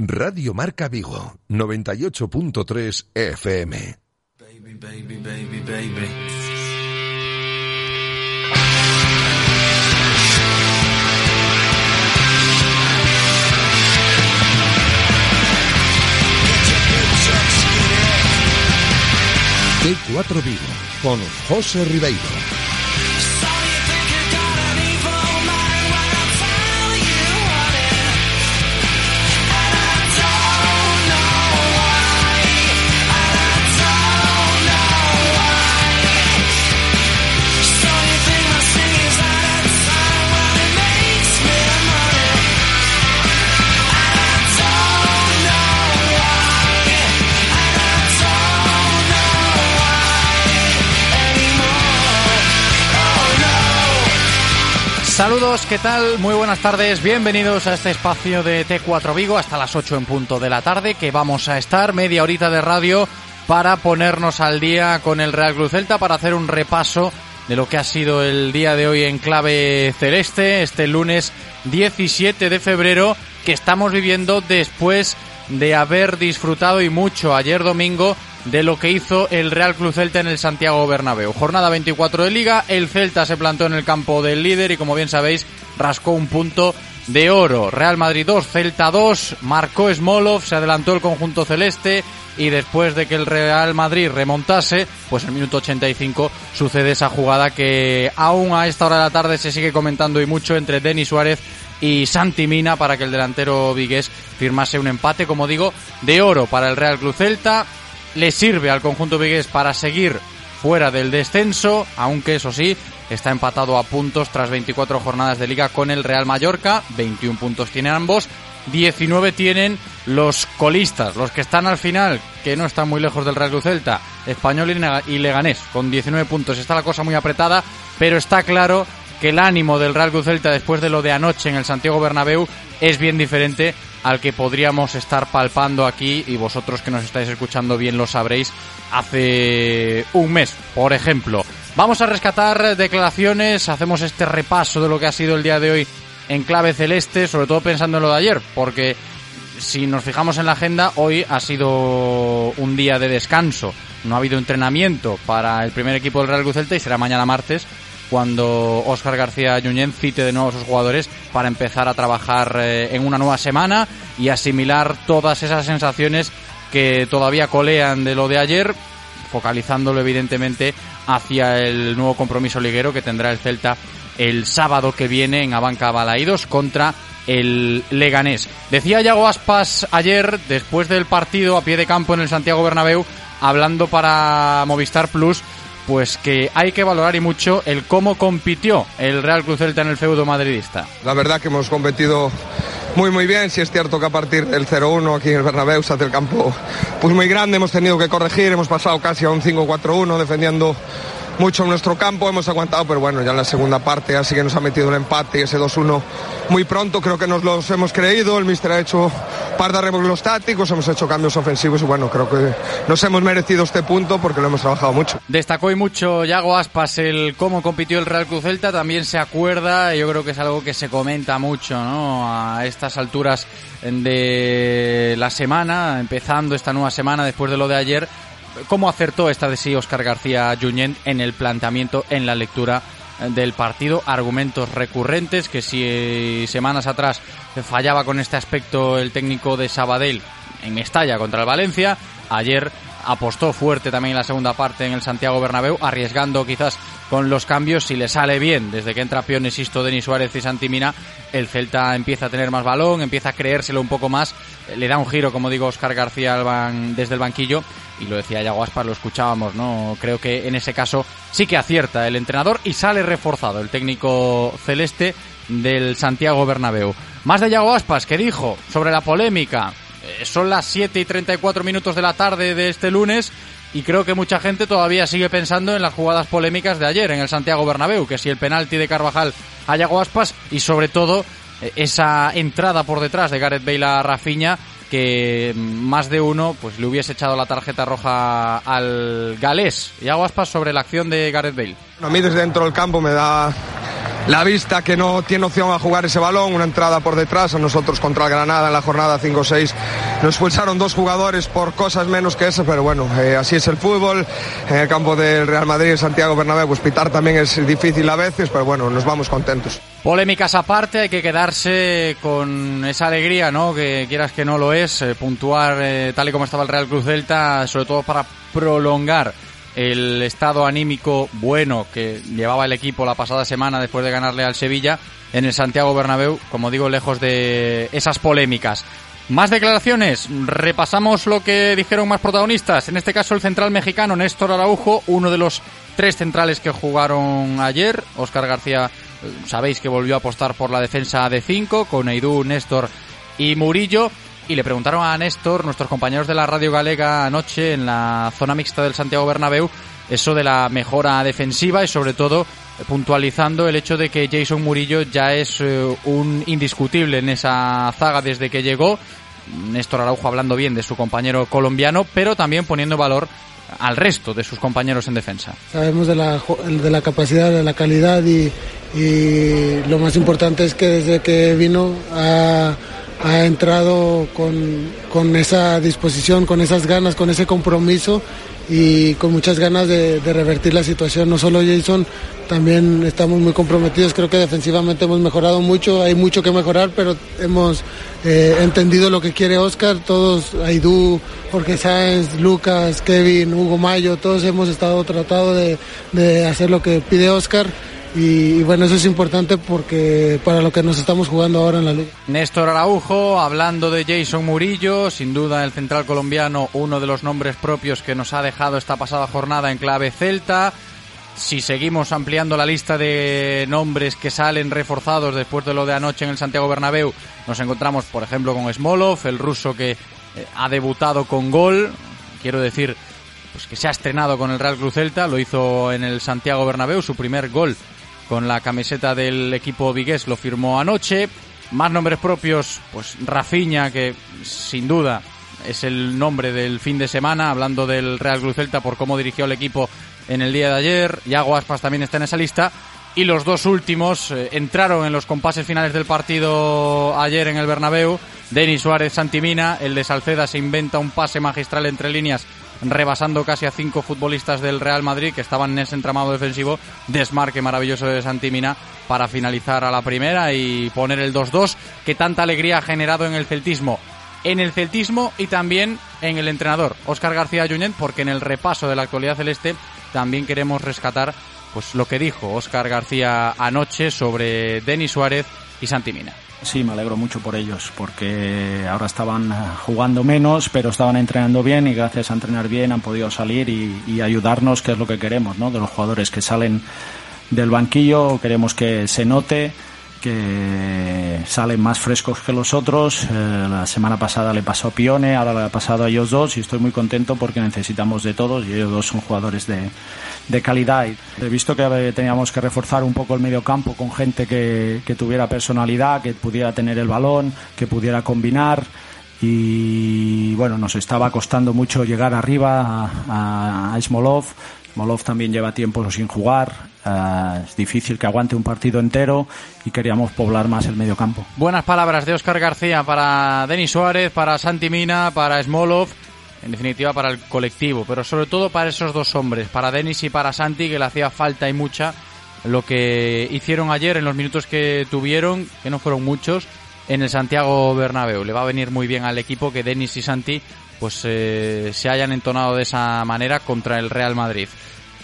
Radio Marca Vigo, 98.3 FM. Baby, baby, baby, baby. T4 Vigo, con José Ribeiro. Saludos, ¿qué tal? Muy buenas tardes, bienvenidos a este espacio de T4 Vigo hasta las 8 en punto de la tarde, que vamos a estar media horita de radio para ponernos al día con el Real Cruz Celta, para hacer un repaso de lo que ha sido el día de hoy en clave celeste, este lunes 17 de febrero, que estamos viviendo después de haber disfrutado y mucho ayer domingo de lo que hizo el Real Club Celta en el Santiago Bernabéu. Jornada 24 de Liga, el Celta se plantó en el campo del líder y como bien sabéis, rascó un punto de oro. Real Madrid 2, Celta 2, marcó Smolov, se adelantó el conjunto celeste y después de que el Real Madrid remontase, pues el minuto 85 sucede esa jugada que aún a esta hora de la tarde se sigue comentando y mucho entre Denis Suárez y Santi Mina para que el delantero vigués firmase un empate, como digo, de oro para el Real Club Celta le sirve al conjunto vigués para seguir fuera del descenso, aunque eso sí, está empatado a puntos tras 24 jornadas de liga con el Real Mallorca, 21 puntos tienen ambos, 19 tienen los colistas, los que están al final, que no están muy lejos del Real Celta, Español y Leganés, con 19 puntos. Está la cosa muy apretada, pero está claro que el ánimo del Real Celta después de lo de anoche en el Santiago Bernabéu es bien diferente al que podríamos estar palpando aquí y vosotros que nos estáis escuchando bien lo sabréis hace un mes, por ejemplo. Vamos a rescatar declaraciones, hacemos este repaso de lo que ha sido el día de hoy en clave celeste, sobre todo pensando en lo de ayer, porque si nos fijamos en la agenda, hoy ha sido un día de descanso. No ha habido entrenamiento para el primer equipo del Real Cruz Celta y será mañana martes cuando Óscar García Yuñén cite de nuevo a sus jugadores para empezar a trabajar eh, en una nueva semana y asimilar todas esas sensaciones que todavía colean de lo de ayer, focalizándolo evidentemente hacia el nuevo compromiso liguero que tendrá el Celta el sábado que viene en Abanca Balaídos contra el Leganés. Decía Yago Aspas ayer, después del partido a pie de campo en el Santiago Bernabéu, hablando para Movistar Plus, pues que hay que valorar y mucho el cómo compitió el Real Cruz Celta en el feudo madridista. La verdad que hemos competido muy muy bien, si es cierto que a partir del 0-1 aquí en el Bernabéu se hace el campo pues muy grande, hemos tenido que corregir, hemos pasado casi a un 5-4-1 defendiendo mucho en nuestro campo, hemos aguantado, pero bueno, ya en la segunda parte así que nos ha metido el empate y ese 2-1 muy pronto, creo que nos los hemos creído, el míster ha hecho un par de arreglos tácticos, hemos hecho cambios ofensivos y bueno, creo que nos hemos merecido este punto porque lo hemos trabajado mucho. Destacó y mucho Yago Aspas el cómo compitió el Real Cruz Celta, también se acuerda, yo creo que es algo que se comenta mucho, ¿no? A estas alturas de la semana, empezando esta nueva semana después de lo de ayer, cómo acertó esta de sí Oscar García Junyent en el planteamiento, en la lectura del partido, argumentos recurrentes que si semanas atrás fallaba con este aspecto el técnico de Sabadell en Mestalla contra el Valencia, ayer apostó fuerte también en la segunda parte en el Santiago Bernabéu, arriesgando quizás con los cambios, si le sale bien, desde que entra Pion, Sisto, Denis Suárez y Santimina, el Celta empieza a tener más balón, empieza a creérselo un poco más, le da un giro, como digo, Oscar García desde el banquillo, y lo decía Yago Aspas, lo escuchábamos, ¿no? Creo que en ese caso sí que acierta el entrenador y sale reforzado el técnico celeste del Santiago Bernabéu. Más de Yago Aspas, que dijo sobre la polémica. Eh, son las 7 y 34 minutos de la tarde de este lunes y creo que mucha gente todavía sigue pensando en las jugadas polémicas de ayer en el Santiago Bernabéu, que si el penalti de Carvajal a Yago Aspas y sobre todo eh, esa entrada por detrás de Gareth Bale a Rafinha que más de uno pues le hubiese echado la tarjeta roja al galés. Yago Aspas sobre la acción de Gareth Bale. A mí desde dentro del campo me da la vista que no tiene opción a jugar ese balón, una entrada por detrás, a nosotros contra el Granada en la jornada 5-6 nos expulsaron dos jugadores por cosas menos que eso, pero bueno, eh, así es el fútbol, en el campo del Real Madrid, Santiago Bernabéu, pues pitar también es difícil a veces, pero bueno, nos vamos contentos. Polémicas aparte, hay que quedarse con esa alegría, ¿no? Que quieras que no lo es, eh, puntuar eh, tal y como estaba el Real Cruz Delta, sobre todo para prolongar el estado anímico bueno que llevaba el equipo la pasada semana después de ganarle al Sevilla en el Santiago Bernabéu, como digo, lejos de esas polémicas. Más declaraciones, repasamos lo que dijeron más protagonistas, en este caso el central mexicano Néstor Araujo, uno de los tres centrales que jugaron ayer, Óscar García, sabéis que volvió a apostar por la defensa de cinco, con Eidú, Néstor y Murillo, y le preguntaron a Néstor, nuestros compañeros de la Radio Galega anoche en la zona mixta del Santiago Bernabéu, eso de la mejora defensiva y sobre todo puntualizando el hecho de que Jason Murillo ya es eh, un indiscutible en esa zaga desde que llegó. Néstor Araujo hablando bien de su compañero colombiano, pero también poniendo valor al resto de sus compañeros en defensa. Sabemos de la, de la capacidad, de la calidad y, lo más importante es que desde que vino a ha entrado con, con, esa disposición, con esas ganas, con ese compromiso y con muchas ganas de, revertir la situación. No solo Jason, también estamos muy comprometidos. Creo que defensivamente hemos mejorado mucho, hay mucho que mejorar, pero hemos eh, entendido lo que quiere Oscar. Todos, Aidú, Jorge Sáenz, Lucas, Kevin, Hugo Mayo, todos hemos estado tratando de, de hacer lo que pide Oscar y, bueno, eso es importante porque para lo que nos estamos jugando ahora en la liga. Néstor Araujo, hablando de Jason Murillo, sin duda el central colombiano, uno de los nombres propios que nos ha dejado esta pasada jornada en clave celta. Si seguimos ampliando la lista de nombres que salen reforzados después de lo de anoche en el Santiago Bernabéu, nos encontramos, por ejemplo, con Smolov, el ruso que eh, ha debutado con gol. Quiero decir, pues que se ha estrenado con el Real Cruz Celta, lo hizo en el Santiago Bernabéu, su primer gol con la camiseta del equipo vigués, lo firmó anoche. Más nombres propios, pues Rafiña, que sin duda es el nombre del fin de semana, hablando del Real Cruz Celta por cómo dirigió el equipo en el día de ayer. Yago Aspas también está en esa lista. Y los dos últimos eh, entraron en los compases finales del partido ayer en el Bernabéu. Denis Suárez Santimina, el de Salceda se inventa un pase magistral entre líneas rebasando casi a cinco futbolistas del Real Madrid que estaban en ese entramado defensivo. Desmarque maravilloso de Santimina para finalizar a la primera y poner el 2-2 que tanta alegría ha generado en el celtismo. En el celtismo y también en el entrenador, Óscar García Junyent, porque en el repaso de la actualidad celeste también queremos rescatar pues lo que dijo Óscar García anoche sobre Denis Suárez y Santimina. Sí, me alegro mucho por ellos, porque ahora estaban jugando menos, pero estaban entrenando bien y gracias a entrenar bien han podido salir y, ayudarnos, que es lo que queremos, ¿no? De los jugadores que salen del banquillo, queremos que se note que salen más frescos que los otros. Eh, la semana pasada le pasó a Pione, ahora le ha pasado a ellos dos y estoy muy contento porque necesitamos de todos y ellos dos son jugadores de, de calidad. He visto que teníamos que reforzar un poco el medio campo con gente que, que tuviera personalidad, que pudiera tener el balón, que pudiera combinar y bueno, nos estaba costando mucho llegar arriba a, a Smolov. Smolov también lleva tiempo sin jugar, uh, es difícil que aguante un partido entero y queríamos poblar más el medio campo. Buenas palabras de Óscar García para Denis Suárez, para Santi Mina, para Smolov en definitiva para el colectivo, pero sobre todo para esos dos hombres, para Denis y para Santi, que le hacía falta y mucha lo que hicieron ayer en los minutos que tuvieron, que no fueron muchos, en el Santiago Bernabéu. Le va a venir muy bien al equipo que Denis y Santi pues eh, se hayan entonado de esa manera contra el Real Madrid.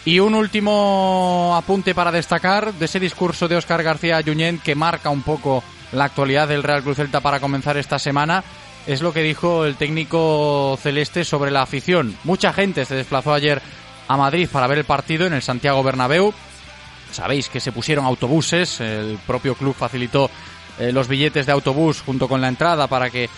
Y un último apunte para destacar de ese discurso de Óscar García Junyent que marca un poco la actualidad del Real Cruz Celta para comenzar esta semana es lo que dijo el técnico celeste sobre la afición. Mucha gente se desplazó ayer a Madrid para ver el partido en el Santiago Bernabéu. Sabéis que se pusieron autobuses, el propio club facilitó eh, los billetes de autobús junto con la entrada para que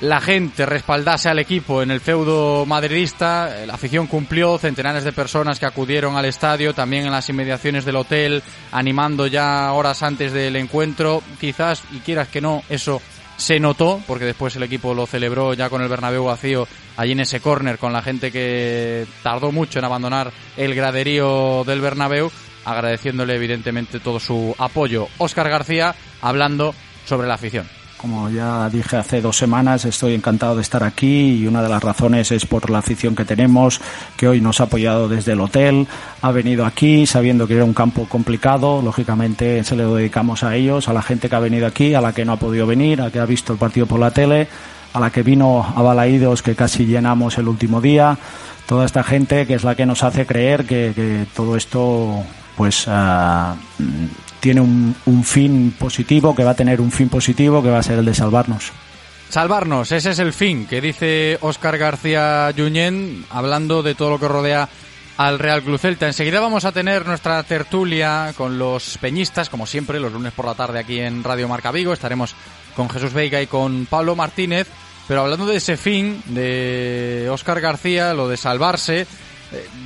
la gente respaldase al equipo en el feudo madridista. La afición cumplió, centenares de personas que acudieron al estadio, también en las inmediaciones del hotel, animando ya horas antes del encuentro. Quizás, y quieras que no, eso se notó, porque después el equipo lo celebró ya con el Bernabéu vacío, allí en ese córner, con la gente que tardó mucho en abandonar el graderío del Bernabéu, agradeciéndole evidentemente todo su apoyo. Óscar García hablando sobre la afición. Como ya dije hace dos semanas, estoy encantado de estar aquí y una de las razones es por la afición que tenemos, que hoy nos ha apoyado desde el hotel, ha venido aquí sabiendo que era un campo complicado, lógicamente se le dedicamos a ellos, a la gente que ha venido aquí, a la que no ha podido venir, a la que ha visto el partido por la tele, a la que vino a Balaídos que casi llenamos el último día, toda esta gente que es la que nos hace creer que, que todo esto pues uh, tiene un, un, fin positivo, que va a tener un fin positivo, que va a ser el de salvarnos. Salvarnos, ese es el fin que dice Óscar García Junyent, hablando de todo lo que rodea al Real Club Celta. Enseguida vamos a tener nuestra tertulia con los peñistas, como siempre, los lunes por la tarde aquí en Radio Marca Vigo. Estaremos con Jesús Veiga y con Pablo Martínez. Pero hablando de ese fin de Óscar García, lo de salvarse,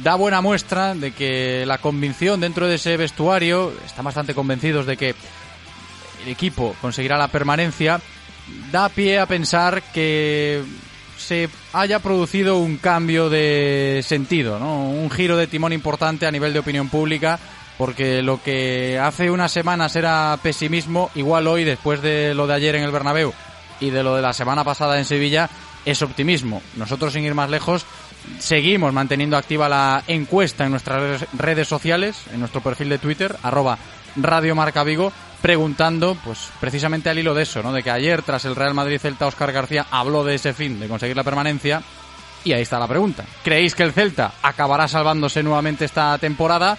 da buena muestra de que la convicción dentro de ese vestuario, están bastante convencidos de que el equipo conseguirá la permanencia, da pie a pensar que se haya producido un cambio de sentido, un giro de timón importante a nivel de opinión pública, porque lo que hace unas semanas era pesimismo, igual hoy, después de lo de ayer en el Bernabéu y de lo de la semana pasada en Sevilla, es optimismo. Nosotros, sin ir más lejos, seguimos manteniendo activa la encuesta en nuestras redes sociales, en nuestro perfil de Twitter, arroba Radio Marca Vigo, preguntando, pues precisamente al hilo de eso, ¿no? De que ayer, tras el Real Madrid Celta, Oscar García habló de ese fin, de conseguir la permanencia. Y ahí está la pregunta. ¿Creéis que el Celta acabará salvándose nuevamente esta temporada?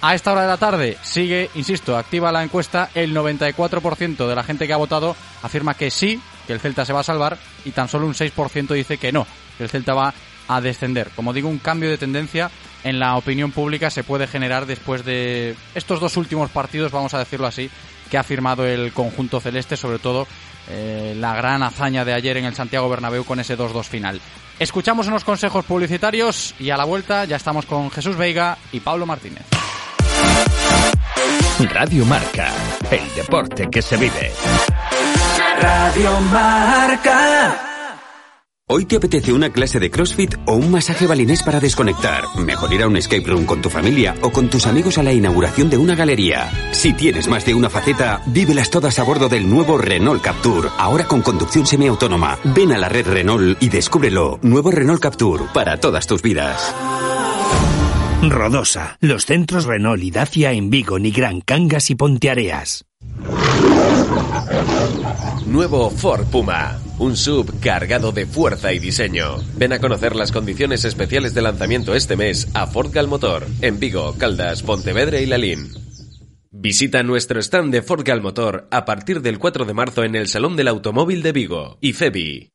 A esta hora de la tarde sigue, insisto, activa la encuesta. El 94% de la gente que ha votado afirma que sí, que el Celta se va a salvar, y tan solo un 6% dice que no, que el Celta va a descender. Como digo, un cambio de tendencia en la opinión pública se puede generar después de estos dos últimos partidos, vamos a decirlo así, que ha firmado el conjunto celeste, sobre todo eh, la gran hazaña de ayer en el Santiago Bernabéu con ese 2-2 final. Escuchamos unos consejos publicitarios y a la vuelta ya estamos con Jesús Veiga y Pablo Martínez. Radio Marca, el deporte que se vive. Radio Marca. ¿Hoy te apetece una clase de CrossFit o un masaje balinés para desconectar? Mejor ir a un escape room con tu familia o con tus amigos a la inauguración de una galería. Si tienes más de una faceta, vívelas todas a bordo del nuevo Renault Captur, ahora con conducción semiautónoma. Ven a la red Renault y descúbrelo. Nuevo Renault Captur, para todas tus vidas. Rodosa, los centros Renault y Dacia en Vigo, Nigrán, Cangas y Ponteareas. Nuevo Ford Puma. Un sub cargado de fuerza y diseño. Ven a conocer las condiciones especiales de lanzamiento este mes a Ford Galmotor, en Vigo, Caldas, Pontevedra y Lalín. Visita nuestro stand de Ford Galmotor a partir del 4 de marzo en el Salón del Automóvil de Vigo, IFEBI.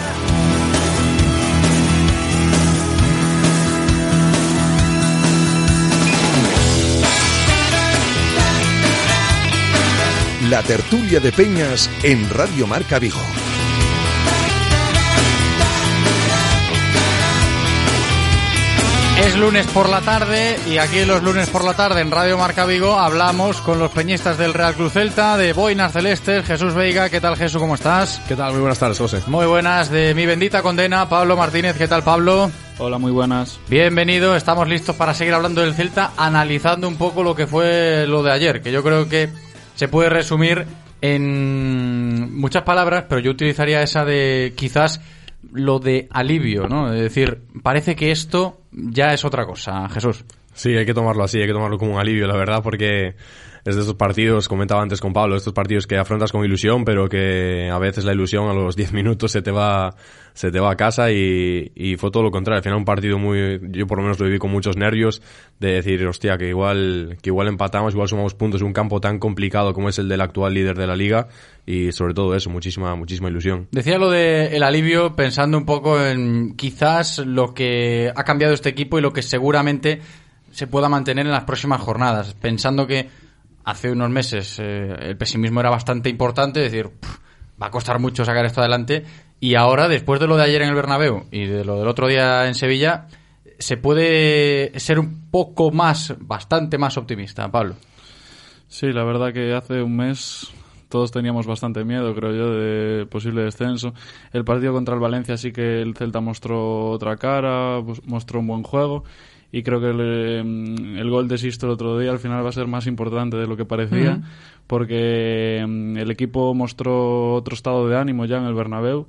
La tertulia de Peñas en Radio Marca Vigo. Es lunes por la tarde y aquí los lunes por la tarde en Radio Marca Vigo hablamos con los peñistas del Real Cruz Celta, de Boinas Celestes, Jesús Veiga, ¿qué tal Jesús? ¿Cómo estás? ¿Qué tal? Muy buenas tardes, José. Muy buenas, de mi bendita condena, Pablo Martínez, ¿qué tal Pablo? Hola, muy buenas. Bienvenido, estamos listos para seguir hablando del Celta, analizando un poco lo que fue lo de ayer, que yo creo que se puede resumir en muchas palabras, pero yo utilizaría esa de quizás lo de alivio, ¿no? Es decir, parece que esto ya es otra cosa, Jesús. Sí, hay que tomarlo así, hay que tomarlo como un alivio, la verdad, porque es de estos partidos, comentaba antes con Pablo, estos partidos que afrontas con ilusión, pero que a veces la ilusión a los 10 minutos se te va, se te va a casa y, y, fue todo lo contrario. Al final un partido muy, yo por lo menos lo viví con muchos nervios de decir, hostia, que igual, que igual empatamos, igual sumamos puntos en un campo tan complicado como es el del actual líder de la liga y sobre todo eso, muchísima, muchísima ilusión. Decía lo de el alivio pensando un poco en quizás lo que ha cambiado este equipo y lo que seguramente se pueda mantener en las próximas jornadas, pensando que hace unos meses eh, el pesimismo era bastante importante, decir, va a costar mucho sacar esto adelante, y ahora, después de lo de ayer en el Bernabéu y de lo del otro día en Sevilla, se puede ser un poco más, bastante más optimista, Pablo. Sí, la verdad que hace un mes todos teníamos bastante miedo, creo yo, de posible descenso. El partido contra el Valencia sí que el Celta mostró otra cara, pues, mostró un buen juego y creo que el, el, gol de Sisto el otro día al final va a ser más importante de lo que parecía, uh -huh. porque el equipo mostró otro estado de ánimo ya en el Bernabéu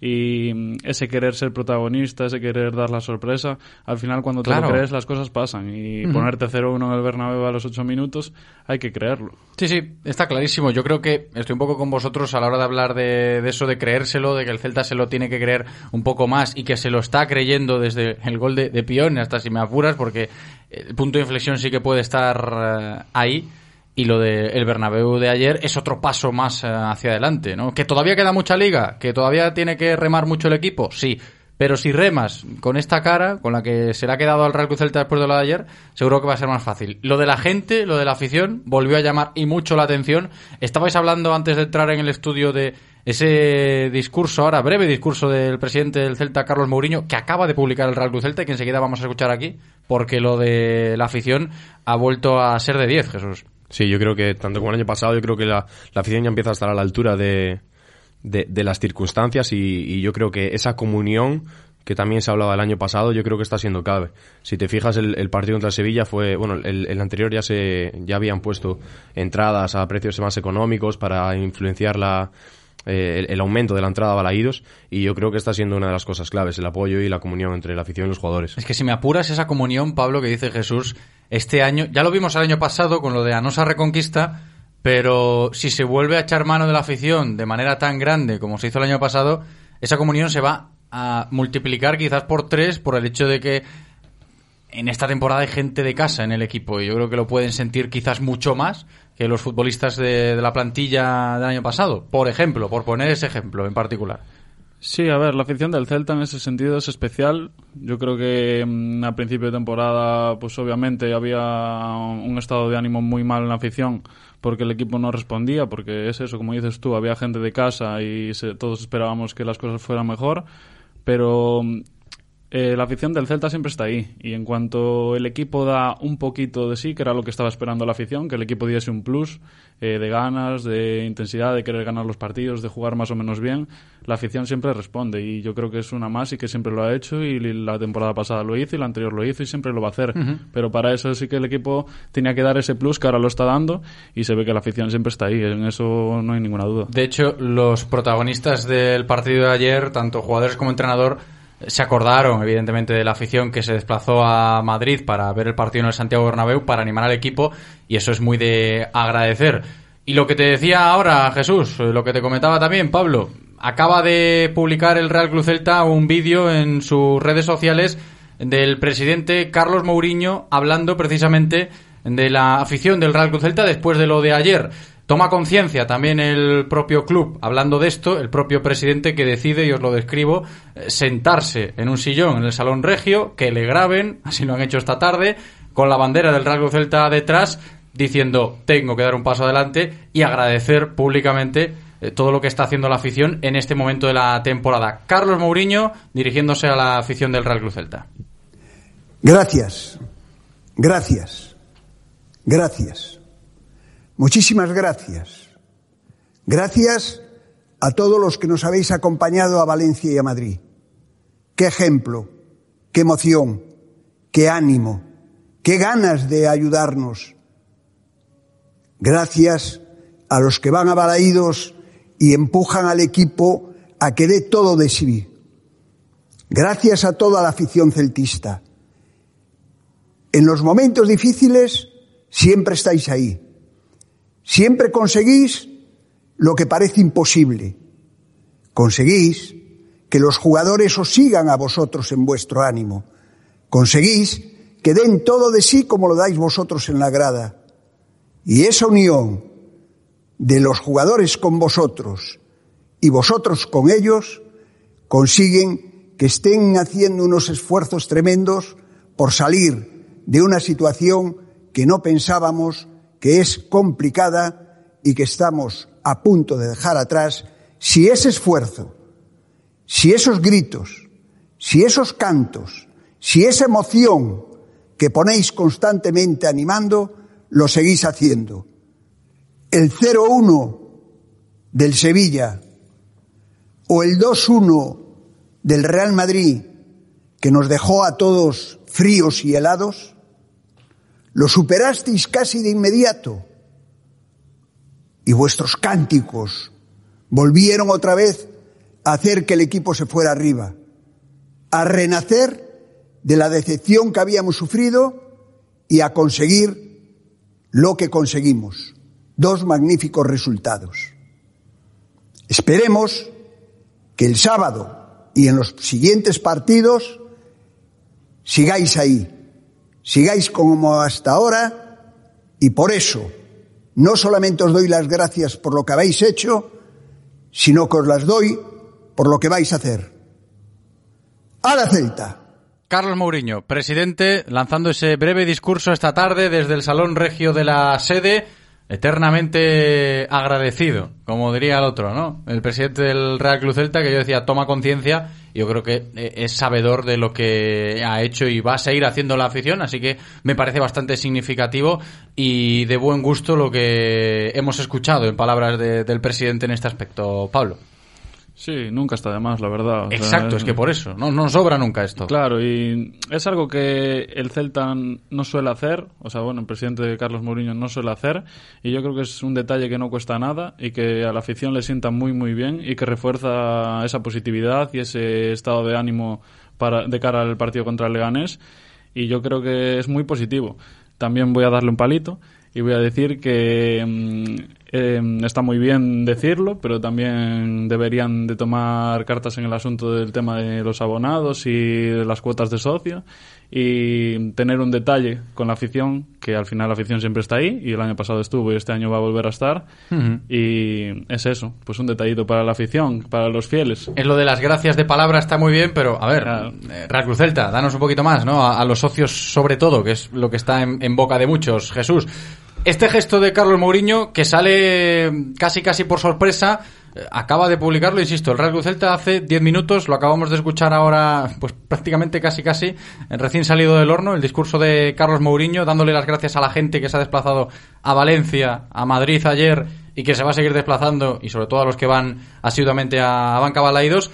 y ese querer ser protagonista, ese querer dar la sorpresa, al final cuando te Claro. lo crees las cosas pasan y ponerte 0-1 en el Bernabéu a los 8 minutos hay que creerlo. Sí, sí, está clarísimo. Yo creo que estoy un poco con vosotros a la hora de hablar de, de eso, de creérselo, de que el Celta se lo tiene que creer un poco más y que se lo está creyendo desde el gol de, de Pion, hasta si me apuras, porque el punto de inflexión sí que puede estar eh, ahí. Y lo del Bernabéu de ayer es otro paso más eh, hacia adelante, ¿no? Que todavía queda mucha liga, que todavía tiene que remar mucho el equipo, sí. Pero si remas con esta cara, con la que se le ha quedado al Real Cruz Celta después de lo de ayer, seguro que va a ser más fácil. Lo de la gente, lo de la afición, volvió a llamar y mucho la atención. Estabais hablando antes de entrar en el estudio de ese discurso, ahora breve discurso del presidente del Celta, Carlos Mourinho, que acaba de publicar el Real Cruz Celta y que enseguida vamos a escuchar aquí, porque lo de la afición ha vuelto a ser de 10, Jesús. Sí, yo creo que tanto como el año pasado, yo creo que la, la afición ya empieza a estar a la altura de, de, las circunstancias y, y, yo creo que esa comunión que también se hablaba el año pasado, yo creo que está siendo clave. Si te fijas, el, el partido contra Sevilla fue, bueno, el, el, anterior ya se, ya habían puesto entradas a precios más económicos para influenciar la, eh, el, el, aumento de la entrada a Balaídos y yo creo que está siendo una de las cosas claves, el apoyo y la comunión entre la afición y los jugadores. Es que si me apuras esa comunión, Pablo, que dice Jesús, este año, ya lo vimos el año pasado con lo de Anosa Reconquista, pero si se vuelve a echar mano de la afición de manera tan grande como se hizo el año pasado, esa comunión se va a multiplicar quizás por tres por el hecho de que en esta temporada hay gente de casa en el equipo y yo creo que lo pueden sentir quizás mucho más que los futbolistas de, de la plantilla del año pasado, por ejemplo, por poner ese ejemplo en particular. Sí, a ver, la afición del Celta en ese sentido es especial. Yo creo que mmm, a principio de temporada, pues obviamente había un estado de ánimo muy mal en la afición porque el equipo no respondía, porque es eso, como dices tú, había gente de casa y se, todos esperábamos que las cosas fueran mejor, pero eh, la afición del Celta siempre está ahí y en cuanto el equipo da un poquito de sí, que era lo que estaba esperando la afición, que el equipo diese un plus eh, de ganas, de intensidad, de querer ganar los partidos, de jugar más o menos bien, la afición siempre responde y yo creo que es una más y que siempre lo ha hecho y la temporada pasada lo hizo y la anterior lo hizo y siempre lo va a hacer. Uh -huh. Pero para eso sí que el equipo tenía que dar ese plus que ahora lo está dando y se ve que la afición siempre está ahí, en eso no hay ninguna duda. De hecho, los protagonistas del partido de ayer, tanto jugadores como entrenador, se acordaron, evidentemente, de la afición que se desplazó a Madrid para ver el partido en el Santiago Bernabéu, para animar al equipo, y eso es muy de agradecer. Y lo que te decía ahora, Jesús, lo que te comentaba también, Pablo, acaba de publicar el Real Club Celta un vídeo en sus redes sociales del presidente Carlos Mourinho hablando precisamente de la afición del Real Club Celta después de lo de ayer. Toma conciencia también el propio club, hablando de esto, el propio presidente que decide, y os lo describo, eh, sentarse en un sillón en el Salón Regio, que le graben, así lo han hecho esta tarde, con la bandera del Real Club Celta detrás, diciendo tengo que dar un paso adelante y agradecer públicamente eh, todo lo que está haciendo la afición en este momento de la temporada. Carlos Mourinho dirigiéndose a la afición del Real Club Celta. Gracias, gracias, gracias. Muchísimas gracias. Gracias a todos los que nos habéis acompañado a Valencia y a Madrid. Qué ejemplo, qué emoción, qué ánimo, qué ganas de ayudarnos. Gracias a los que van a Balaídos y empujan al equipo a que dé todo de sí. Gracias a toda la afición celtista. En los momentos difíciles siempre estáis ahí. Siempre conseguís lo que parece imposible. Conseguís que los jugadores os sigan a vosotros en vuestro ánimo. Conseguís que den todo de sí como lo dais vosotros en la grada. Y esa unión de los jugadores con vosotros y vosotros con ellos consiguen que estén haciendo unos esfuerzos tremendos por salir de una situación que no pensábamos que es complicada y que estamos a punto de dejar atrás si ese esfuerzo, si esos gritos, si esos cantos, si esa emoción que ponéis constantemente animando, lo seguís haciendo. El 0-1 del Sevilla o el 2-1 del Real Madrid, que nos dejó a todos fríos y helados, lo superasteis casi de inmediato. Y vuestros cánticos volvieron otra vez a hacer que el equipo se fuera arriba, a renacer de la decepción que habíamos sufrido y a conseguir lo que conseguimos. Dos magníficos resultados. Esperemos que el sábado y en los siguientes partidos sigáis ahí, sigáis como hasta ahora y por eso no solamente os doy las gracias por lo que habéis hecho, sino que os las doy por lo que vais a hacer. A la Celta. Carlos Mourinho, presidente, lanzando ese breve discurso esta tarde desde el Salón Regio de la sede, eternamente agradecido, como diría el otro, ¿no? El presidente del Real Club Celta, que yo decía, toma conciencia, yo creo que eh, es sabedor de lo que ha hecho y va a seguir haciendo la afición, así que me parece bastante significativo y de buen gusto lo que hemos escuchado en palabras de, del presidente en este aspecto, Pablo. Sí, nunca está de más, la verdad. O sea, Exacto, es que por eso, no, no sobra nunca esto. Claro, y es algo que el Celta no suele hacer, o sea, bueno, el presidente Carlos Mourinho no suele hacer, y yo creo que es un detalle que no cuesta nada y que a la afición le sienta muy, muy bien y que refuerza esa positividad y ese estado de ánimo para, de cara al partido contra el Leganés, y yo creo que es muy positivo. También voy a darle un palito y voy a decir que mm, eh, está muy bien decirlo, pero también deberían de tomar cartas en el asunto del tema de los abonados y de las cuotas de socio y tener un detalle con la afición, que al final la afición siempre está ahí y el año pasado estuvo y este año va a volver a estar y es eso, pues un detallito para la afición, para los fieles. Es lo de las gracias de palabra está muy bien, pero a ver, eh, Real Cruz Celta, danos un poquito más, ¿no? A, a los socios sobre todo, que es lo que está en, en boca de muchos. Jesús, este gesto de Carlos Mourinho, que sale casi casi por sorpresa, eh, acaba de publicarlo, insisto, el Cruz Celta hace 10 minutos, lo acabamos de escuchar ahora, pues prácticamente casi casi, eh, recién salido del horno, el discurso de Carlos Mourinho, dándole las gracias a la gente que se ha desplazado a Valencia, a Madrid ayer y que se va a seguir desplazando, y sobre todo a los que van asiduamente a, a Banca Balaidos,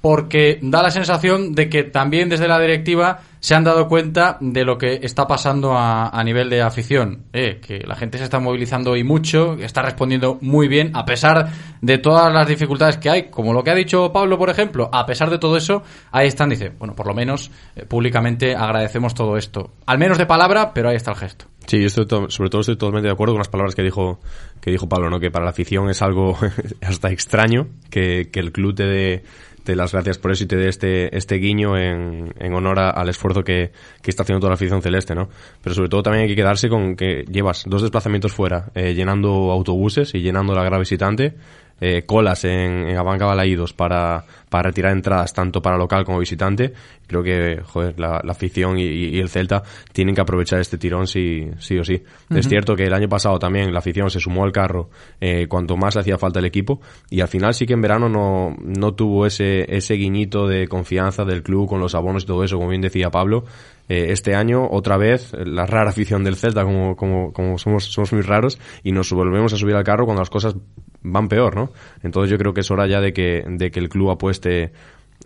porque da la sensación de que también desde la directiva se han dado cuenta de lo que está pasando a, nivel de afición. Eh, que la gente se está movilizando hoy mucho, está respondiendo muy bien, a pesar de todas las dificultades que hay, como lo que ha dicho Pablo, por ejemplo, a pesar de todo eso, ahí están, dice, bueno, por lo menos eh, públicamente agradecemos todo esto. Al menos de palabra, pero ahí está el gesto. Sí, yo estoy to- sobre todo estoy totalmente de acuerdo con las palabras que dijo que dijo Pablo, ¿no? Que para la afición es algo hasta extraño que, que el club te dé te dé las gracias por eso y te dé este, este guiño en, en honor a- al esfuerzo que, que está haciendo toda la afición celeste, ¿no? Pero sobre todo también hay que quedarse con que llevas dos desplazamientos fuera, eh, llenando autobuses y llenando la grada visitante, eh, colas en, en Abanca Balaídos para, para retirar entradas tanto para local como visitante. Creo que, joder, la, la afición y, y el Celta tienen que aprovechar este tirón sí, sí o sí. Es cierto que el año pasado también la afición se sumó al carro eh, cuanto más hacía falta el equipo y al final sí que en verano no, no tuvo ese, ese guiñito de confianza del club con los abonos y todo eso, como bien decía Pablo. Eh, este año, otra vez, la rara afición del Celta, como, como, como somos, somos muy raros, y nos volvemos a subir al carro cuando las cosas van peor, ¿no? Entonces yo creo que es hora ya de que, de que el club apueste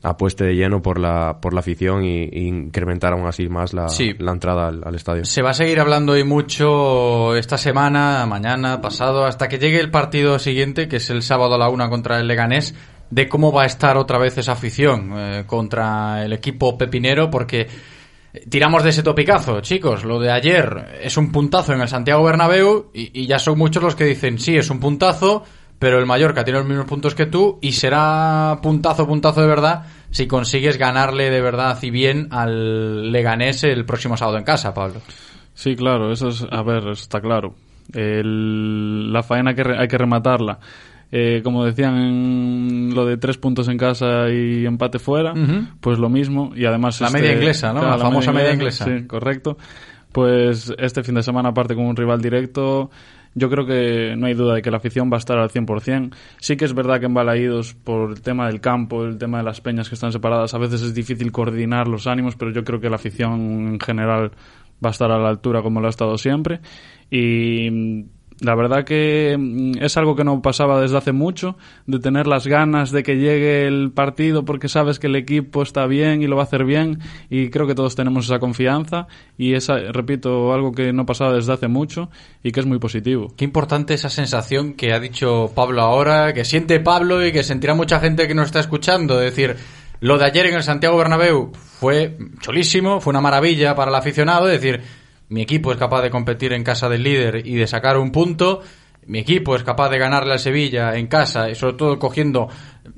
apueste de lleno por la por la afición y, y incrementar aún así más la, Sí. la entrada al, al estadio. Se va a seguir hablando hoy mucho esta semana, mañana, pasado, hasta que llegue el partido siguiente, que es el sábado a la una contra el Leganés, de cómo va a estar otra vez esa afición eh, contra el equipo pepinero, porque tiramos de ese topicazo, chicos. Lo de ayer es un puntazo en el Santiago Bernabéu y, y ya son muchos los que dicen, sí, es un puntazo, pero el Mallorca tiene los mismos puntos que tú y será puntazo, puntazo de verdad si consigues ganarle de verdad y bien al Leganés el próximo sábado en casa, Pablo. Sí, claro, eso es, a ver, está claro. El- la faena que, re- hay que rematarla. Eh, como decían en lo de tres puntos en casa y empate fuera, pues lo mismo. Y además. La este- media inglesa, ¿no? La famosa media inglesa. Sí, correcto. Pues este fin de semana, aparte con un rival directo, yo creo que no hay duda de que la afición va a estar al 100%. Sí que es verdad que en Balaídos, por el tema del campo, el tema de las peñas que están separadas, a veces es difícil coordinar los ánimos, pero yo creo que la afición en general va a estar a la altura como lo ha estado siempre. Y la verdad que mm, es algo que no pasaba desde hace mucho, de tener las ganas de que llegue el partido porque sabes que el equipo está bien y lo va a hacer bien y creo que todos tenemos esa confianza y esa, repito, algo que no pasaba desde hace mucho y que es muy positivo. Qué importante esa sensación que ha dicho Pablo ahora, que siente Pablo y que sentirá mucha gente que nos está escuchando. Es decir, lo de ayer en el Santiago Bernabéu fue chulísimo, fue una maravilla para el aficionado. Es decir, mi equipo es capaz de competir en casa del líder y de sacar un punto. Mi equipo es capaz de ganarle al Sevilla en casa y sobre todo cogiendo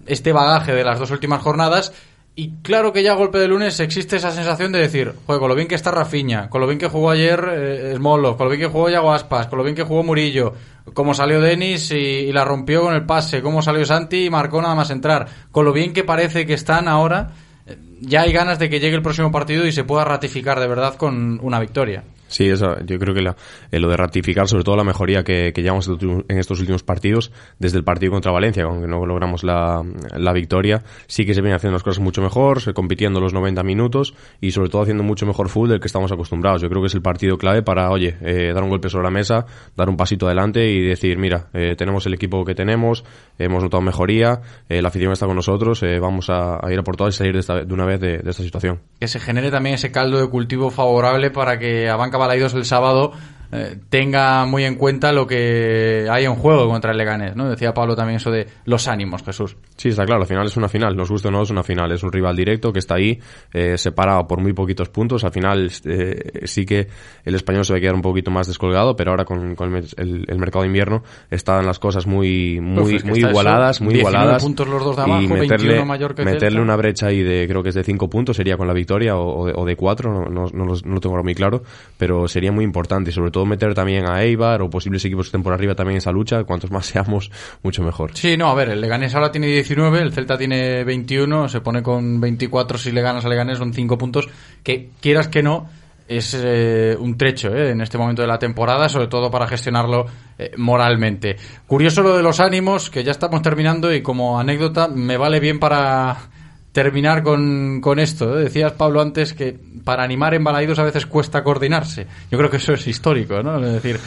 este bagaje de las dos últimas jornadas. Y claro que ya a golpe de lunes existe esa sensación de decir, joder, con lo bien que está Rafiña, con lo bien que jugó ayer eh, Smolo, con lo bien que jugó Yago Aspas, con lo bien que jugó Murillo, cómo salió Denis y, y la rompió con el pase, cómo salió Santi y marcó nada más entrar, con lo bien que parece que están ahora, eh, ya hay ganas de que llegue el próximo partido y se pueda ratificar de verdad con una victoria. Sí, eso, yo creo que la- eh, lo de ratificar sobre todo la mejoría que, que llevamos en estos últimos partidos, desde el partido contra Valencia, aunque no logramos la, la victoria, sí que se vienen haciendo las cosas mucho mejor, compitiendo los 90 minutos y sobre todo haciendo mucho mejor fútbol del que estamos acostumbrados. Yo creo que es el partido clave para, oye, eh, dar un golpe sobre la mesa, dar un pasito adelante y decir, mira, eh, tenemos el equipo que tenemos, hemos notado mejoría, eh, la afición está con nosotros, eh, vamos a, a ir a por y salir de, esta- de una vez de- esta situación. que se genere también ese caldo de cultivo favorable para que Abanca Balaidos el sábado eh, tenga muy en cuenta lo que hay en juego contra el Leganés, ¿no? Decía Pablo también eso de los ánimos, Jesús. Sí, está claro, al final es una final, nos gusta o no, es una final, es un rival directo que está ahí, eh, separado por muy poquitos puntos, al final eh, sí que el español se va a quedar un poquito más descolgado, pero ahora con, con el, el- mercado de invierno están las cosas muy muy, Uf, que muy igualadas, eso, muy 19 igualadas puntos los dos de abajo, y 21 meterle, Mallorca y meterle una brecha ahí de creo que es de 5 puntos sería con la victoria o, o de, o de 4, no, no, no lo tengo muy claro, pero sería muy importante y sobre todo meter también a Eibar o posibles equipos que estén por arriba también en esa lucha, cuantos más seamos, mucho mejor. Sí, no, a ver, el Leganés ahora tiene 19, el Celta tiene 21, se pone con 24 si le ganas al Leganés, son 5 puntos, que quieras que no, es eh, un trecho eh, en este momento de la temporada, sobre todo para gestionarlo eh, moralmente. Curioso lo de los ánimos, que ya estamos terminando y como anécdota me vale bien para terminar con, con esto. ¿eh? Decías, Pablo, antes que para animar en Balaidos a veces cuesta coordinarse. Yo creo que eso es histórico, ¿no? Es decir,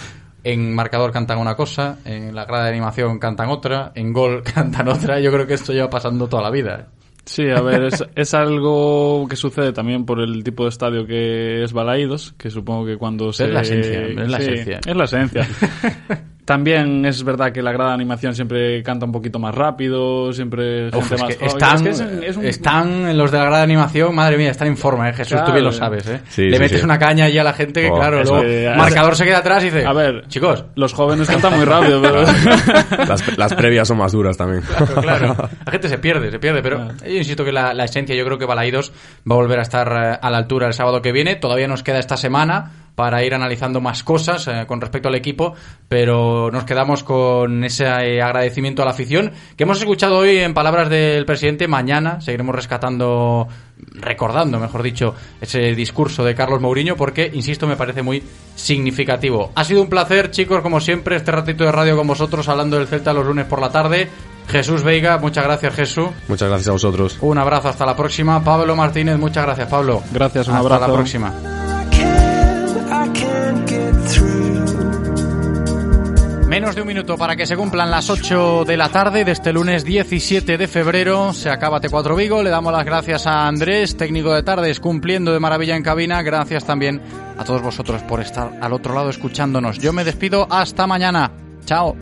en marcador cantan una cosa, en la grada de animación cantan otra, en gol cantan otra. Yo creo que esto lleva pasando toda la vida. ¿eh? Sí, a ver, es, es algo que sucede también por el tipo de estadio que es Balaídos, que supongo que cuando se... la esencia, es la Sí, esencia. Es la esencia. También es verdad que la grada de animación siempre canta un poquito más rápido, siempre Uf, gente es más que joven. están, Es que es un- es un- están en los de la grada de animación, madre mía, están en forma, ¿eh? Jesús, tú bien lo sabes, ¿eh? Sí, Le sí, metes sí. una caña allí a la gente que, Oh, claro, luego Eh, marcador se queda atrás y dice, A ver, chicos, los jóvenes cantan muy rápido, pero... Las, las previas son más duras también. Claro, claro. La gente se pierde, se pierde, pero yo insisto que la, la esencia, yo creo que Balaidos va a volver a estar eh, a la altura el sábado que viene. Todavía nos queda esta semana para ir analizando más cosas eh, con respecto al equipo, pero nos quedamos con ese eh, agradecimiento a la afición que hemos escuchado hoy en palabras del presidente. Mañana seguiremos rescatando, recordando, mejor dicho, ese discurso de Carlos Mourinho porque, insisto, me parece muy significativo. Ha sido un placer, chicos, como siempre, este ratito de radio con vosotros hablando del Celta los lunes por la tarde. Jesús Veiga, muchas gracias Jesús. Muchas gracias a vosotros. Un abrazo, hasta la próxima. Pablo Martínez, muchas gracias Pablo. Gracias, un hasta abrazo. la próxima. Menos de un minuto para que se cumplan las 8 de la tarde de este lunes 17 de febrero. Se acaba T4 Vigo. Le damos las gracias a Andrés, técnico de tardes, cumpliendo de maravilla en cabina. Gracias también a todos vosotros por estar al otro lado escuchándonos. Yo me despido hasta mañana. Chao.